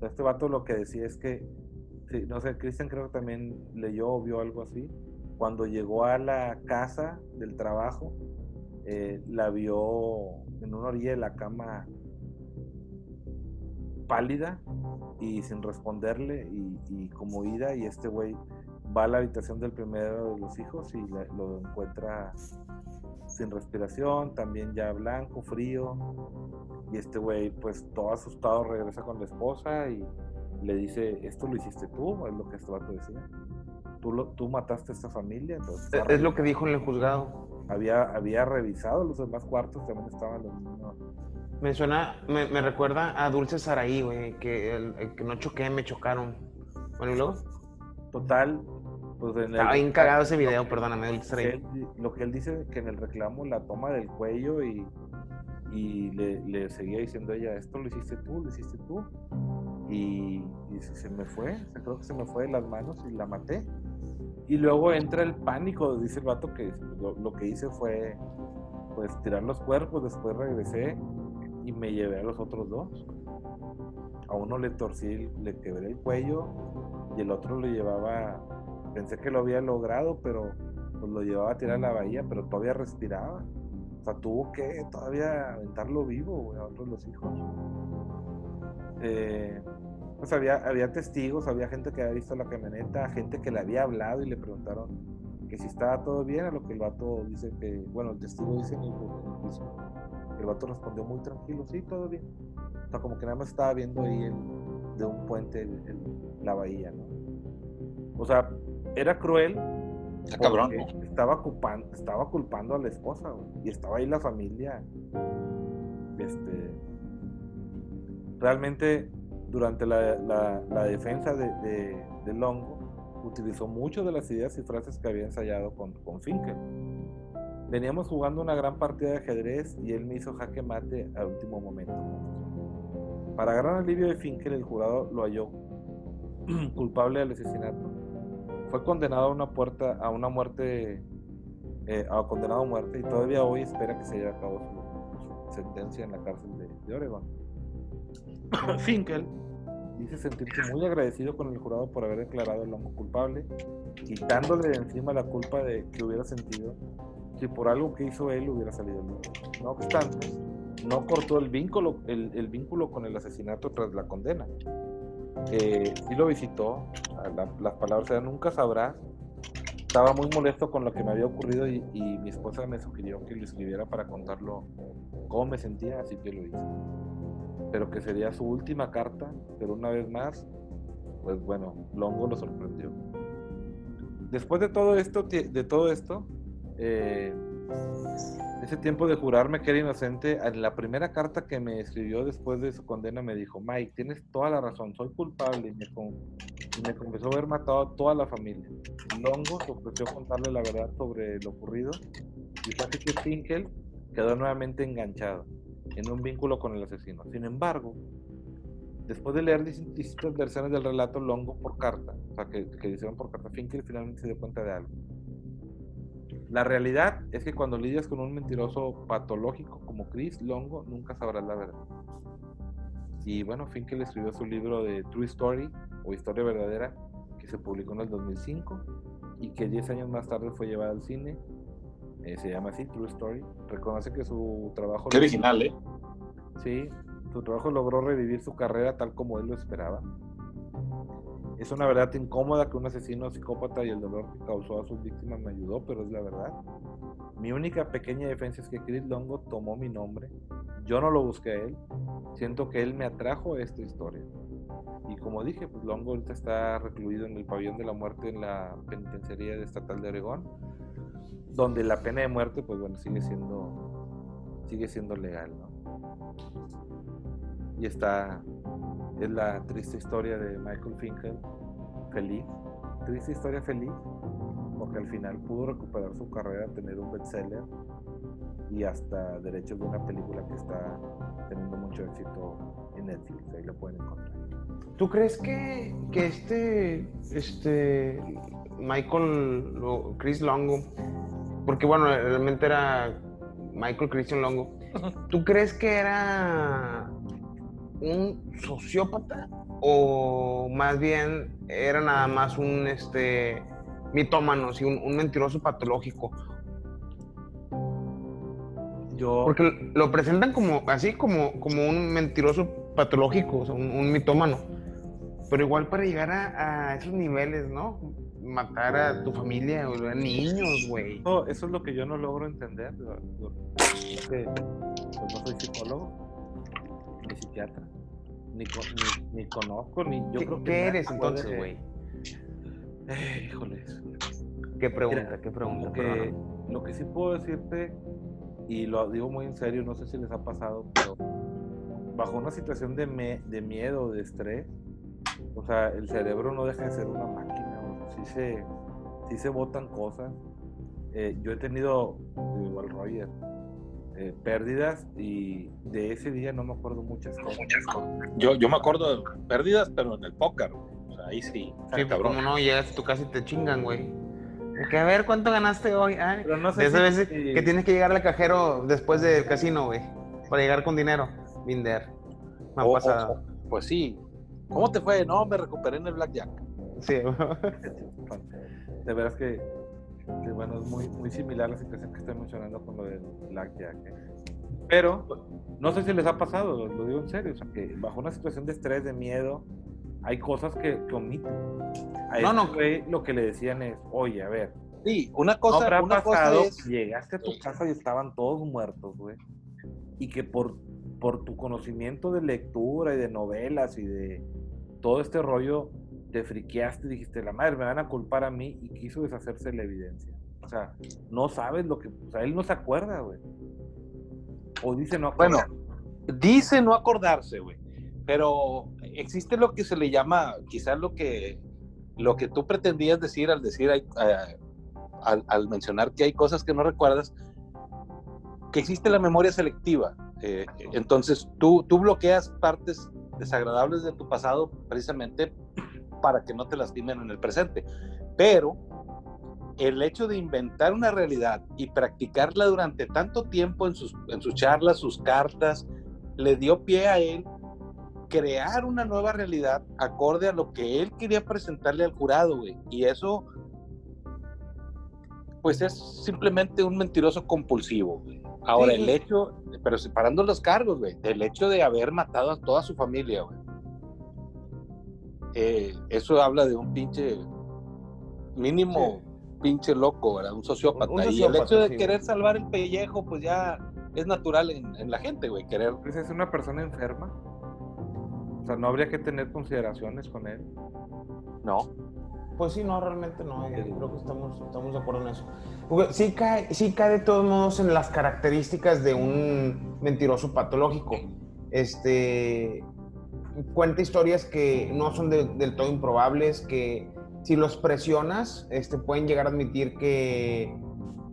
Speaker 1: este vato lo que decía es que, no sé, Cristian creo que también leyó o vio algo así. Cuando llegó a la casa del trabajo, eh, la vio en una orilla de la cama pálida y sin responderle y, como ida y este güey va a la habitación del primero de los hijos y lo encuentra sin respiración, también ya blanco, frío y este güey pues todo asustado regresa con la esposa y le dice, esto lo hiciste tú, es lo que este vato decía. Tú, lo, tú mataste a esta familia. Entonces,
Speaker 3: es lo que dijo en el juzgado
Speaker 1: había, había revisado los demás cuartos, también estaban los
Speaker 3: mismos. Me suena, me, me recuerda a Dulce Saraí, güey, que, el, que no choqué, me chocaron. Bueno, ¿y luego?
Speaker 1: Total,
Speaker 3: pues en Estaba bien cagado ese video, perdóname, Dulce
Speaker 1: Saraí. lo que él dice que en el reclamo la toma del cuello y, y le, le, seguía diciendo a ella, esto lo hiciste tú, lo hiciste tú. Y, se me fue, creo que se me fue de las manos y la maté. Y luego entra el pánico, dice el vato que lo, que hice fue pues tirar los cuerpos, después regresé y me llevé a los otros dos. A uno le torcí, le quebré el cuello y el otro lo llevaba, pensé que lo había logrado, pero pues lo llevaba a tirar a la bahía, pero todavía respiraba. O sea, tuvo que todavía aventarlo vivo, a otros los hijos. Eh, pues había, había testigos, había gente que había visto la camioneta, gente que le había hablado y le preguntaron que si estaba todo bien, a lo que el vato dice que, bueno, el testigo dice en el, juicio, el vato respondió muy tranquilo, sí, todo bien. O sea, como que nada más estaba viendo ahí el, de un puente la bahía, ¿no? O sea, era cruel.
Speaker 2: cabrón.
Speaker 1: Estaba, ocupando, estaba culpando a la esposa, y estaba ahí la familia. Este, realmente durante la, defensa de, Longo, utilizó muchas de las ideas y frases que había ensayado con, con Finkel. Veníamos jugando una gran partida de ajedrez y él me hizo jaque mate al último momento. Para gran alivio de Finkel, el jurado lo halló [clears throat] culpable del asesinato. Fue condenado a una, puerta, a una muerte, eh, a condenado a muerte y todavía hoy espera que se lleve a cabo su, sentencia en la cárcel de, de Oregon. [laughs] Finkel dice sentirse muy agradecido con el jurado por haber declarado el homo culpable, quitándole de encima la culpa de que hubiera sentido si por algo que hizo él hubiera salido libre. No obstante, no cortó el vínculo, el, el vínculo con el asesinato tras la condena. Eh, sí lo visitó, las palabras eran nunca sabrás. Estaba muy molesto con lo que me había ocurrido y, y, mi esposa me sugirió que lo escribiera para contarlo cómo me sentía, así que lo hice. Pero que sería su última carta, pero una vez más, pues bueno, Longo lo sorprendió. Después de todo esto, de todo esto, eh, ese tiempo de jurarme que era inocente, en la primera carta que me escribió después de su condena me dijo, Mike, tienes toda la razón, soy culpable y me, me confesó haber matado a toda la familia. Longo se ofreció contarle la verdad sobre lo ocurrido y fue así que Finkel quedó nuevamente enganchado en un vínculo con el asesino. Sin embargo, después de leer distintas versiones del relato Longo por carta, o sea, que, que hicieron por carta, Finkel finalmente se dio cuenta de algo la realidad es que cuando lidias con un mentiroso patológico como Chris Longo, nunca sabrás la verdad. Y bueno, Finkel escribió su libro de True Story o Historia Verdadera, que se publicó en el 2005 y que 10 años más tarde fue llevado al cine. Eh, se llama así, True Story. Reconoce que su trabajo...
Speaker 2: Qué original, ¿eh?
Speaker 1: Sí, su trabajo logró revivir su carrera tal como él lo esperaba. Es una verdad incómoda que un asesino psicópata y el dolor que causó a sus víctimas me ayudó, pero es la verdad. Mi única pequeña defensa es que Chris Longo tomó mi nombre. Yo no lo busqué a él. Siento que él me atrajo a esta historia. Y como dije, pues Longo ahorita está recluido en el pabellón de la muerte en la penitenciaría estatal de Oregón, donde la pena de muerte, pues bueno, sigue siendo, sigue siendo legal, ¿no? Y está es la triste historia de Michael Finkel, feliz, triste historia feliz, porque al final pudo recuperar su carrera, tener un bestseller y hasta derechos de una película que está teniendo mucho éxito en Netflix, ahí lo pueden encontrar.
Speaker 3: ¿Tú crees que, que este, este Michael, Chris Longo, porque bueno, realmente era Michael Christian Longo, [laughs] ¿tú crees que era un sociópata o más bien era nada más un este mitómano, sí, un, mentiroso patológico. Yo... Porque lo presentan como así como, como un mentiroso patológico, un, mitómano. Pero igual para llegar a, esos niveles, ¿no? Matar a tu familia, o a niños, güey.
Speaker 1: eso es lo que yo no logro entender. pues no soy psicólogo ni psiquiatra, ni, ni, conozco, ni yo creo
Speaker 3: que. ¿Qué eres entonces, güey?
Speaker 1: Eh, híjoles.
Speaker 3: ¿Qué pregunta? ¿Qué pregunta?
Speaker 1: Lo que, lo que sí puedo decirte, y lo digo muy en serio, no sé si les ha pasado, pero bajo una situación de, me, de miedo, de estrés, o sea, el cerebro no deja de ser una máquina, sí se, sí se botan cosas. Eh, yo he tenido, igual Roger, eh, pérdidas y de ese día no me acuerdo muchas cosas.
Speaker 2: Yo, yo me acuerdo de pérdidas, pero en el póker, o sea, ahí sí.
Speaker 3: Sí, cabrón. como no, llegas casa y te chingan, güey. Que a ver cuánto ganaste hoy. pero no sé de esas veces que tienes que llegar al cajero después del casino, güey. Para llegar con dinero. Binder.
Speaker 2: Me ha oh, pasado. Oh, oh. Pues sí. ¿Cómo te fue? No, me recuperé en el Blackjack.
Speaker 3: Sí.
Speaker 1: de veras que que bueno, es muy, muy similar la situación que estoy mencionando con lo del Blackjack. ¿eh? Pero no sé si les ha pasado, lo digo en serio, o sea, que bajo una situación de estrés, de miedo, hay cosas que, que omiten. A no, no. lo que le decían es, oye, a ver.
Speaker 2: Sí, una cosa,
Speaker 1: ¿no
Speaker 2: una
Speaker 1: pasado, es... llegaste a tu casa y estaban todos muertos, güey. Y que por, por tu conocimiento de lectura y de novelas y de todo este rollo, te friqueaste y dijiste, la madre, me van a culpar a mí y quiso deshacerse de la evidencia. O sea, no sabes lo que, o sea, él no se acuerda, güey. O dice no
Speaker 2: Bueno, dice no acordarse, güey. Pero existe lo que se le llama, quizás lo que, lo que tú pretendías decir al decir, eh, al, mencionar que hay cosas que no recuerdas, que existe la memoria selectiva. Eh, entonces, tú, tú bloqueas partes desagradables de tu pasado precisamente para que no te lastimen en el presente. Pero el hecho de inventar una realidad y practicarla durante tanto tiempo en sus, en sus charlas, sus cartas, le dio pie a él crear una nueva realidad acorde a lo que él quería presentarle al jurado, güey. Y eso, pues es simplemente un mentiroso compulsivo, güey. Ahora,
Speaker 3: Sí.
Speaker 2: el hecho, pero separando los cargos, güey, el hecho de haber matado a toda su familia, güey. Eh, eso habla de un pinche mínimo pinche loco, ¿verdad? Un sociópata.
Speaker 3: Un- un
Speaker 2: y el
Speaker 3: sociópata,
Speaker 2: hecho de
Speaker 3: sí,
Speaker 2: querer
Speaker 3: güey.
Speaker 2: salvar el pellejo, pues ya es natural en, en la gente, güey, querer.
Speaker 1: Pues es una persona enferma. O sea, no habría que tener consideraciones con él.
Speaker 2: No.
Speaker 3: Pues sí, no, realmente no. yo creo que estamos, estamos de acuerdo en eso. Sí cae, sí cae de todos modos en las características de un mentiroso patológico. Este cuenta historias que no son de- del todo improbables, que si los presionas, este, pueden llegar a admitir que,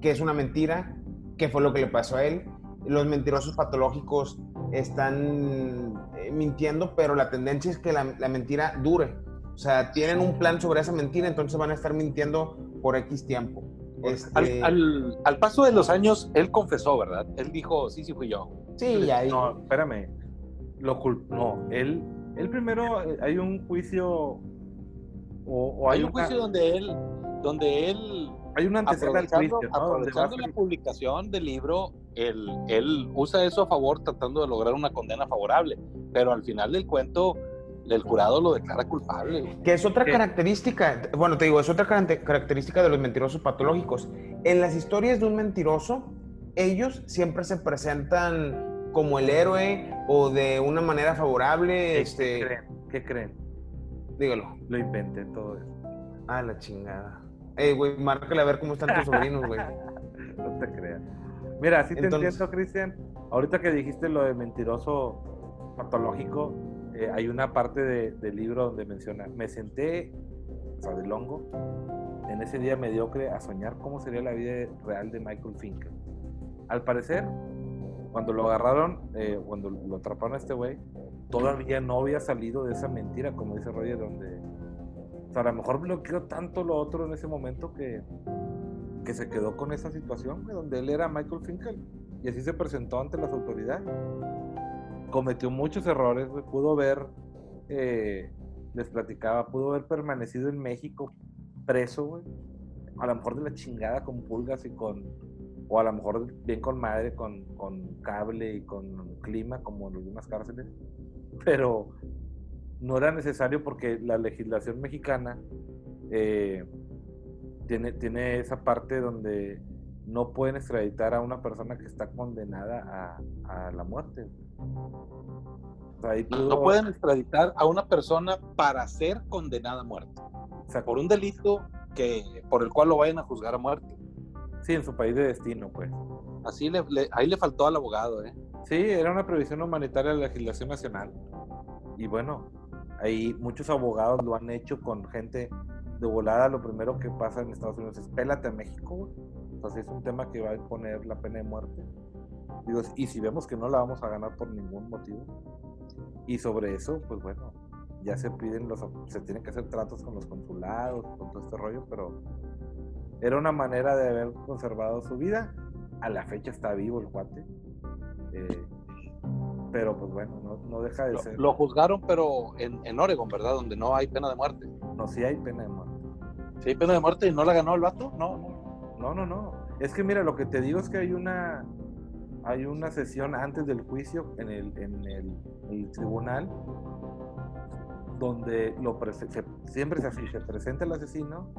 Speaker 3: que es una mentira, que fue lo que le pasó a él. Los mentirosos patológicos están eh, mintiendo, pero la tendencia es que la, la mentira dure. O sea, tienen un plan sobre esa mentira, entonces van a estar mintiendo por X tiempo. Este,
Speaker 2: Al, al- al paso de los años, él confesó, ¿verdad? Él dijo, sí, sí fui yo.
Speaker 3: sí, ahí.
Speaker 1: No, espérame. Lo cul- no, él, él primero eh, hay un juicio o, o
Speaker 2: Hay
Speaker 1: hay,
Speaker 2: un
Speaker 1: una-
Speaker 2: juicio donde él, donde él
Speaker 1: hay una antesala al juicio, ¿no?
Speaker 2: Aprovechando la publicación del libro, él, él usa eso a favor tratando de lograr una condena favorable, pero al final del cuento el jurado lo declara culpable.
Speaker 3: Que es otra
Speaker 1: ¿Qué?
Speaker 3: característica, bueno, te digo, es otra caracte- característica de los mentirosos patológicos. En las historias de un mentiroso, ellos siempre se presentan como el héroe o de una manera favorable,
Speaker 1: ¿Qué,
Speaker 3: este,
Speaker 1: qué creen? ¿Qué creen?
Speaker 3: dígalo.
Speaker 1: Lo inventé todo eso.
Speaker 3: Ah, la chingada. Ey, güey, márcale a ver cómo están tus sobrinos, güey. [laughs]
Speaker 1: No te creas. Mira, sí te
Speaker 3: Entonces-
Speaker 1: entiendo, Cristian. Ahorita que dijiste lo de mentiroso patológico, eh, hay una parte de- del libro donde menciona, me senté, o sea, del hongo, en ese día mediocre a soñar cómo sería la vida real de Michael Finkel. Al parecer, cuando lo agarraron, eh, cuando lo atraparon a este güey, todavía no había salido de esa mentira, como dice Roger, donde... O sea, a lo mejor bloqueó tanto lo otro en ese momento que, que se quedó con esa situación, donde él era Michael Finkel. Y así se presentó ante las autoridades. Cometió muchos errores, güey. Pudo haber, eh, les platicaba, pudo haber permanecido en México preso, güey. A lo mejor de la chingada con pulgas y con. O a lo mejor bien con madre, con, con cable y con clima, como en algunas cárceles. Pero no era necesario porque la legislación mexicana eh, tiene, tiene esa parte donde no pueden extraditar a una persona que está condenada a, a la muerte. O sea, ahí
Speaker 2: No pueden extraditar a una persona para ser condenada a muerte,
Speaker 1: o sea,
Speaker 2: por un delito que, por el cual lo vayan a juzgar a muerte.
Speaker 1: Sí, en su país de destino, pues.
Speaker 2: Así le, le- ahí le faltó al abogado, ¿eh?
Speaker 1: Sí, era una previsión humanitaria de la legislación nacional. Y bueno, ahí muchos abogados lo han hecho con gente de volada. Lo primero que pasa en Estados Unidos es pélate a México, güey. O sea, sí es un tema que va a imponer la pena de muerte. Digo, y si vemos que no la vamos a ganar por ningún motivo. Y sobre eso, pues bueno, ya se piden los, se tienen que hacer tratos con los consulados, con todo este rollo, pero era una manera de haber conservado su vida. A la fecha está vivo el cuate. Eh, pero pues bueno, no, no deja de
Speaker 2: Lo,
Speaker 1: ser.
Speaker 2: lo juzgaron, pero en, en Oregon, ¿verdad? Donde no hay pena de muerte.
Speaker 1: No, sí hay pena de muerte.
Speaker 2: Si hay pena de muerte y no la ganó el vato, no, no.
Speaker 1: No, no, no. Es que mira, lo que te digo es que hay una hay una sesión antes del juicio en el, en el, el tribunal donde siempre es así, se presenta el asesino,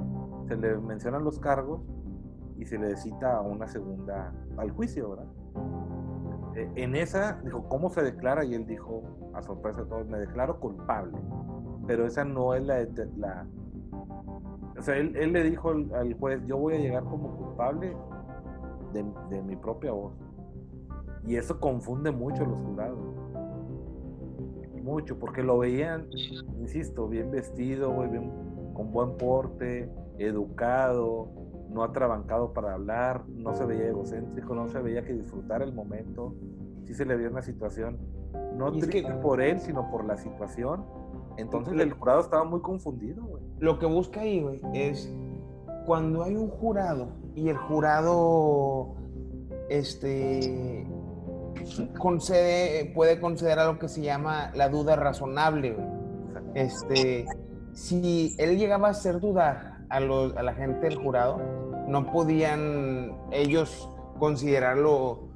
Speaker 1: se le mencionan los cargos y se le cita a una segunda al juicio, ¿verdad? Eh, en esa dijo, ¿cómo se declara? Y él dijo, a sorpresa de todos, me declaro culpable. Pero esa no es la, o sea, él, le dijo al, al juez, yo voy a llegar como culpable de, de mi propia voz. Y eso confunde mucho a los jurados. Mucho, porque lo veían, insisto, bien vestido, güey, bien- con buen porte, educado, no atrabancado para hablar, no se veía egocéntrico, no se veía que disfrutara el momento. Sí se le veía una situación, no
Speaker 3: es que-
Speaker 1: triste por él, sino por la situación. Entonces el jurado estaba muy confundido, güey.
Speaker 3: Lo que busca ahí, güey, es cuando hay un jurado y el jurado este concede, puede conceder algo que se llama la duda razonable. Este, si él llegaba a hacer dudar a, los, a la gente del jurado, no podían ellos considerarlo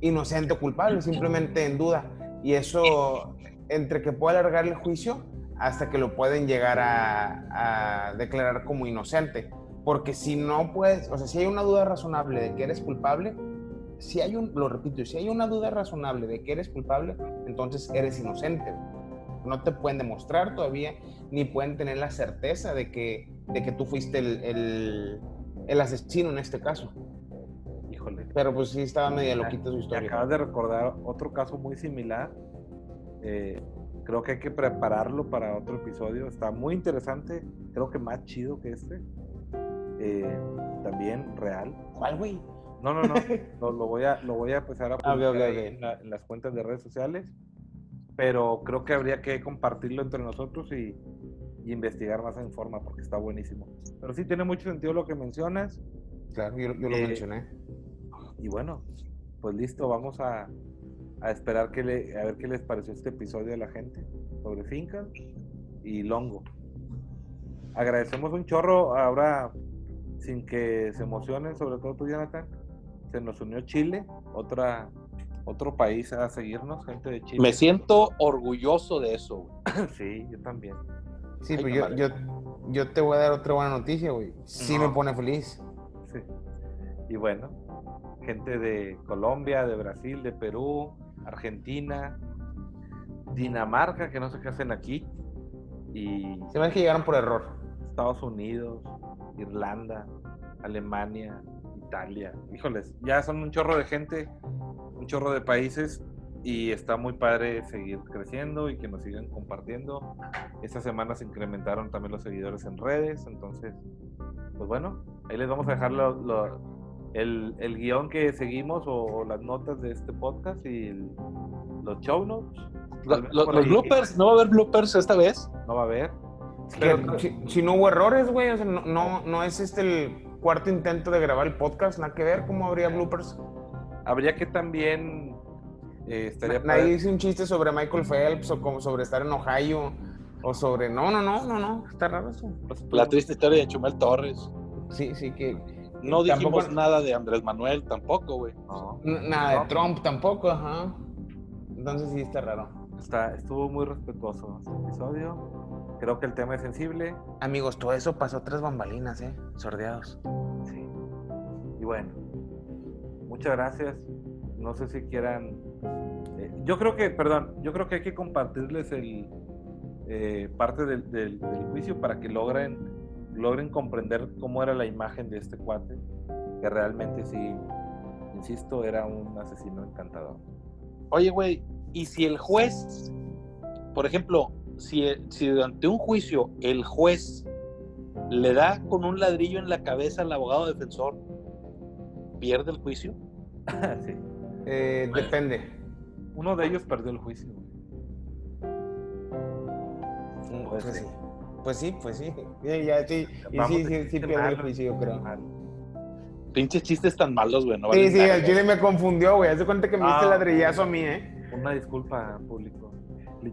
Speaker 3: inocente o culpable, simplemente en duda. Y eso, entre que pueda alargar el juicio hasta que lo pueden llegar a, a declarar como inocente. Porque si no puedes, o sea, si hay una duda razonable de que eres culpable, si hay un, lo repito, si hay una duda razonable de que eres culpable, entonces eres inocente. No te pueden demostrar todavía, ni pueden tener la certeza de que, de que tú fuiste el, el, el asesino en este caso.
Speaker 1: Híjole.
Speaker 3: Pero pues sí estaba media loquita su
Speaker 1: Me
Speaker 3: historia.
Speaker 1: acabas de recordar otro caso muy similar. Eh, creo que hay que prepararlo para otro episodio. Está muy interesante. Creo que más chido que este. Eh, también real.
Speaker 3: ¿Cuál, güey?
Speaker 1: No, no, no. lo, lo voy a, lo voy a empezar a
Speaker 3: Ah,
Speaker 1: publicar. En, la- en las cuentas de redes sociales. Pero creo que habría que compartirlo entre nosotros y, y investigar más en forma porque está buenísimo. Pero sí tiene mucho sentido lo que mencionas.
Speaker 3: Claro, yo, yo lo
Speaker 1: Eh,
Speaker 3: mencioné.
Speaker 1: Y bueno, pues listo, vamos a, a esperar que le, a ver qué les pareció este episodio a la gente sobre fincas y longo. Agradecemos un chorro ahora, sin que se emocionen, sobre todo tú, Jonathan. Se nos unió Chile, otra, otro país a seguirnos, gente de Chile.
Speaker 2: Me siento orgulloso de eso, güey. [coughs]
Speaker 1: Sí, yo también.
Speaker 3: Sí,
Speaker 2: Ay,
Speaker 3: pero
Speaker 2: qué
Speaker 3: yo, yo, yo te voy a dar otra buena noticia, güey. Sí
Speaker 1: No.
Speaker 3: me pone feliz.
Speaker 1: Sí. Y bueno, gente de Colombia, de Brasil, de Perú, Argentina, Dinamarca, que no sé qué hacen aquí, y
Speaker 3: Se me hace que llegaron por error.
Speaker 1: Estados Unidos, Irlanda, Alemania, Italia. Híjoles, ya son un chorro de gente, un chorro de países y está muy padre seguir creciendo y que nos sigan compartiendo. Esta semana se incrementaron también los seguidores en redes, entonces, pues bueno, ahí les vamos a dejar lo- lo- el, el guion que seguimos o, o las notas de este podcast y el- los show notes.
Speaker 2: Lo- los bloopers, ¿no va a haber bloopers esta vez?
Speaker 1: No va a haber. Pero-
Speaker 3: que si, si no hubo errores, güey, o sea, no, no, no es este el cuarto intento de grabar el podcast, nada que ver, ¿cómo habría bloopers?
Speaker 1: Habría que también eh, estaría
Speaker 3: Nadie
Speaker 1: padre-
Speaker 3: dice un chiste sobre Michael Phelps o como sobre estar en Ohio o sobre... No, no, no, no, no, está raro eso.
Speaker 2: La triste historia de Chumel Torres.
Speaker 3: Sí, sí, que...
Speaker 2: No
Speaker 3: Tampoco-
Speaker 2: dijimos nada de Andrés Manuel tampoco, güey.
Speaker 1: No,
Speaker 3: Nada
Speaker 1: No.
Speaker 3: de Trump tampoco, ajá. Entonces sí está raro.
Speaker 1: está, estuvo muy respetuoso este episodio. Creo que el tema es sensible.
Speaker 3: Amigos, todo eso pasó tras bambalinas, ¿eh? Sordeados.
Speaker 1: Sí. Y bueno, muchas gracias. No sé si quieran. eh, yo creo que, perdón, yo creo que hay que compartirles el eh, parte del, del- del juicio para que logren, logren comprender cómo era la imagen de este cuate, que realmente sí, insisto, era un asesino encantador.
Speaker 2: Oye, güey, ¿y si el juez, por ejemplo, si, si durante un juicio el juez le da con un ladrillo en la cabeza al abogado defensor, pierde el juicio? [laughs]
Speaker 1: Sí.
Speaker 3: Eh, depende.
Speaker 1: Uno de ellos perdió el juicio. Puede
Speaker 3: Pues
Speaker 1: ser.
Speaker 3: sí. Pues sí, pues sí. Ya, ya, sí. Y sí,
Speaker 1: a
Speaker 3: sí, sí pierde el juicio, yo creo.
Speaker 2: Pinches chistes tan malos, güey. No
Speaker 3: Sí, sí,
Speaker 2: nada,
Speaker 3: el chile me confundió, güey. Haz de cuenta que me diste
Speaker 1: Ah.
Speaker 3: ladrillazo a mí, ¿eh?
Speaker 1: Una disculpa, público.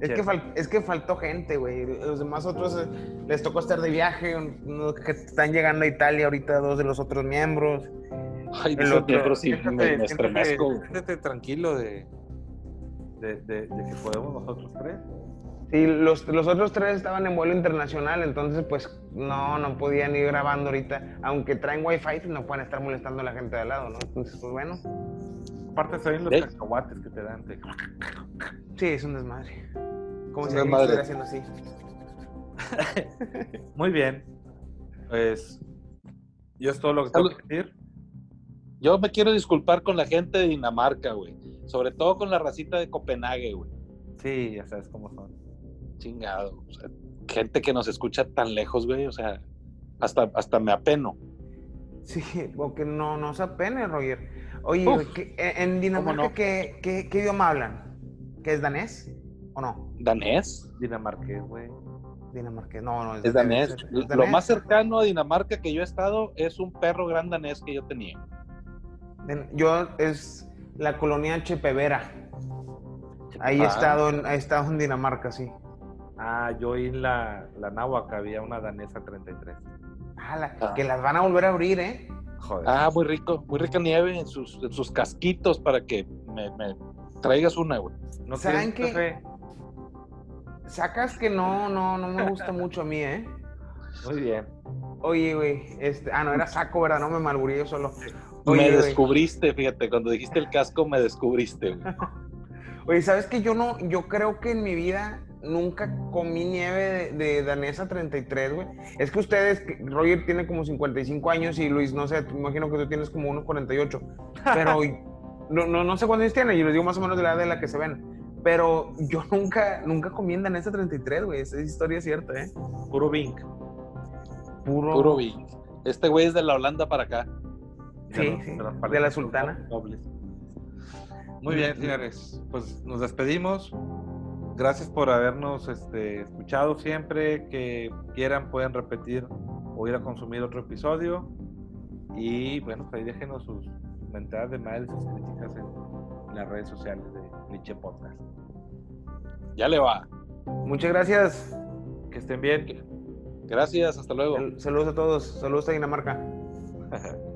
Speaker 3: Es que, es que faltó gente, güey. Los demás otros eh, les tocó estar de viaje. Unos que están llegando a Italia ahorita, dos de los otros miembros.
Speaker 2: Ay,
Speaker 3: el otro,
Speaker 2: miembro, sí,
Speaker 1: Siéntate-
Speaker 2: me,
Speaker 1: siéntate tranquilo de, de, de- de que podemos nosotros tres.
Speaker 3: Sí, los, los otros tres estaban en vuelo internacional, entonces pues no, no podían ir grabando ahorita. Aunque traen wifi, pues no pueden estar molestando a la gente de al lado, ¿no? Entonces, pues bueno,
Speaker 1: Aparte se ven los cacahuates que te dan. te-
Speaker 3: sí, es un desmadre. Como si alguien estuviera haciendo así.
Speaker 1: Muy bien. Pues yo es todo lo que tengo que decir.
Speaker 2: Yo me quiero disculpar con la gente de Dinamarca, güey. Sobre todo con la racita de Copenhague, güey.
Speaker 1: Sí, ya sabes cómo son.
Speaker 2: Chingado. O sea, gente que nos escucha tan lejos, güey. O sea, hasta, hasta me apeno.
Speaker 3: Sí, porque no, no se apene, Roger. Oye,
Speaker 2: Uf.
Speaker 3: güey, ¿qué- en Dinamarca,
Speaker 2: no?
Speaker 3: ¿qué, qué, qué idioma hablan? ¿Qué es danés o no?
Speaker 2: ¿Danés?
Speaker 1: Dinamarqués, güey.
Speaker 3: Dinamarqués, no, no,
Speaker 2: Es danés.
Speaker 3: es
Speaker 2: Lo
Speaker 3: danés.
Speaker 2: más cercano a Dinamarca que yo he estado es un perro gran danés que yo tenía.
Speaker 3: En- Yo es la colonia Chepevera. Ahí he
Speaker 2: Ah.
Speaker 3: estado, en, he estado en Dinamarca, sí.
Speaker 1: Ah, yo en la, la náhuac había una danesa 33.
Speaker 3: Ah, la-
Speaker 2: Ah.
Speaker 3: Que las van a volver a abrir, ¿eh?
Speaker 1: Joder.
Speaker 2: Ah, muy rico, muy rica nieve en sus, en sus casquitos para que me, me traigas una, güey.
Speaker 1: ¿No
Speaker 3: ¿saben qué?
Speaker 1: café?
Speaker 3: Sacas que no, no, no me gusta mucho a mí, ¿eh?
Speaker 1: Muy bien.
Speaker 3: Oye, güey, este, ah, no, era saco, ¿verdad? No me malgurí yo solo.
Speaker 2: me
Speaker 3: güey.
Speaker 2: descubriste, fíjate, cuando dijiste el casco me descubriste, güey. [laughs]
Speaker 3: Oye, ¿sabes que yo no, yo creo que en mi vida nunca comí nieve de, de danesa 33, güey? Es que ustedes, Roger tiene como 55 años y Luis, no sé, me imagino que tú tienes como unos 48. Pero [laughs] no, no, no sé cuántos años tiene, y les digo más o menos de la edad de la que se ven. Pero yo nunca, nunca comí en danesa 33, güey. Esa historia es cierta, ¿eh?
Speaker 1: Puro Bink.
Speaker 3: Puro.
Speaker 2: Puro Bing. Este güey es de la Holanda para acá.
Speaker 3: Sí,
Speaker 1: los-
Speaker 3: sí,
Speaker 1: las
Speaker 3: de
Speaker 1: paletas
Speaker 3: la sultana.
Speaker 1: dobles. Muy bien, señores. Pues nos despedimos. Gracias por habernos este, escuchado siempre. Que quieran, pueden repetir o ir a consumir otro episodio. Y bueno, pues ahí déjenos sus mentadas de madre, sus críticas en las redes sociales de Liche Podcast.
Speaker 2: Ya le va.
Speaker 3: Muchas gracias.
Speaker 1: Que estén bien.
Speaker 2: Gracias, hasta luego.
Speaker 3: Saludos a todos. Saludos a Dinamarca. [laughs]